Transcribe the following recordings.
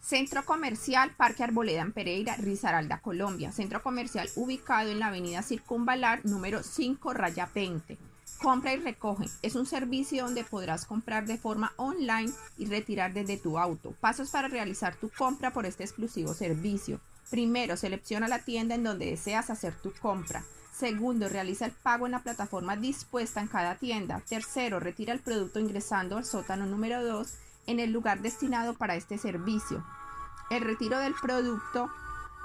Centro Comercial Parque Arboleda en Pereira, Risaralda, Colombia. Centro comercial ubicado en la avenida Circunvalar número 5, raya 20. Compra y recoge. Es un servicio donde podrás comprar de forma online y retirar desde tu auto. Pasos para realizar tu compra por este exclusivo servicio. Primero, selecciona la tienda en donde deseas hacer tu compra. Segundo, realiza el pago en la plataforma dispuesta en cada tienda. Tercero, retira el producto ingresando al sótano número 2 en el lugar destinado para este servicio. El retiro del producto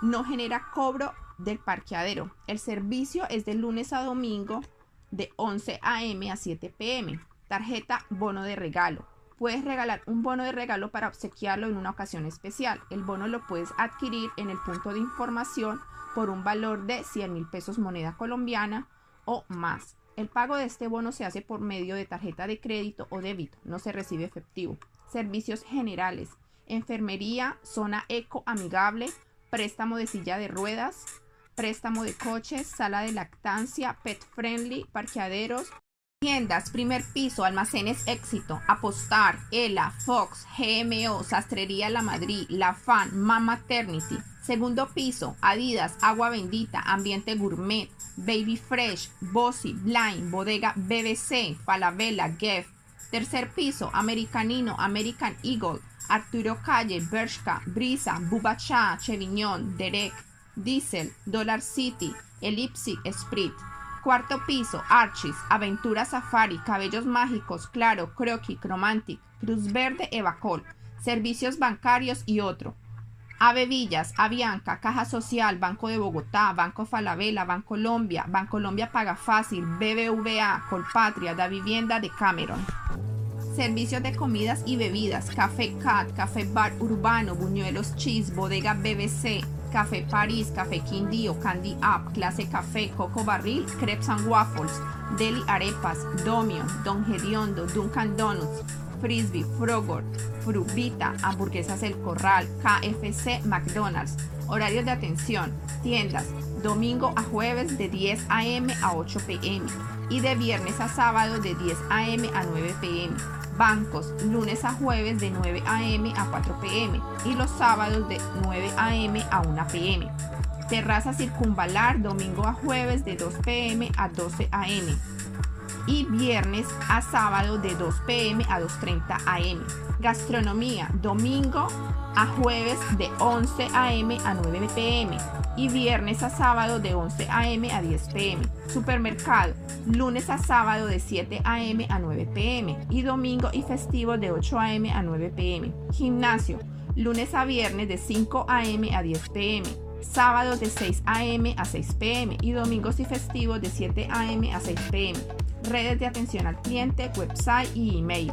no genera cobro del parqueadero. El servicio es de lunes a domingo de 11 a.m. a 7 p.m. Tarjeta bono de regalo. Puedes regalar un bono de regalo para obsequiarlo en una ocasión especial. El bono lo puedes adquirir en el punto de información por un valor de 100 mil pesos moneda colombiana o más. El pago de este bono se hace por medio de tarjeta de crédito o débito, no se recibe efectivo. Servicios generales, enfermería, zona eco amigable, préstamo de silla de ruedas, préstamo de coches, sala de lactancia, pet friendly, parqueaderos, tiendas, primer piso, almacenes éxito, apostar, ELA, Fox, GMO, Sastrería La Madrid, La Fan, Mama Maternity. Segundo piso, Adidas, Agua Bendita, Ambiente Gourmet, Baby Fresh, Bossy, Blind, Bodega BBC, Falabella, Geff. Tercer piso, Americanino, American Eagle, Arturo Calle, Bershka, Brisa, Bubacha, Chevignon, Derek, Diesel, Dollar City, Ellipsi, Sprit. Cuarto piso, Archis, Aventura Safari, Cabellos Mágicos, Claro, Croqui, Chromantic, Cruz Verde, Evacol, Servicios Bancarios y otro. Ave Villas, Avianca, Caja Social, Banco de Bogotá, Banco Falabella, Banco Colombia, Colombia Paga Fácil, BBVA, Colpatria, Da Vivienda de Cameron. Servicios de comidas y bebidas, Café Cat, Café Bar Urbano, Buñuelos Cheese, Bodega BBC, Café París, Café Quindío, Candy Up, Clase Café, Coco Barril, Crepes and Waffles, Deli Arepas, Domion, Don Gediondo, Duncan Donuts, Frisbee, Frogurt, Frubita, Hamburguesas El Corral, KFC, McDonald's. Horarios de atención, tiendas, domingo a jueves de 10 a.m. a 8 p.m. y de viernes a sábado de 10 a.m. a 9 p.m. Bancos, lunes a jueves de 9 a.m. a 4 p.m. y los sábados de 9 a.m. a 1 p.m. Terraza circunvalar, domingo a jueves de 2 p.m. a 12 a.m. y viernes a sábado de 2 p.m. a 2.30 a.m. Gastronomía, domingo a jueves de 11 a.m. a 9 p.m. y viernes a sábado de 11 a.m. a 10 p.m. Supermercado, lunes a sábado de 7 a.m. a 9 p.m. y domingo y festivo de 8 a.m. a 9 p.m. Gimnasio, lunes a viernes de 5 a.m. a 10 p.m. Sábados de 6 a.m. a 6 p.m. y domingos y festivos de 7 a.m. a 6 p.m. Redes de atención al cliente, website y email.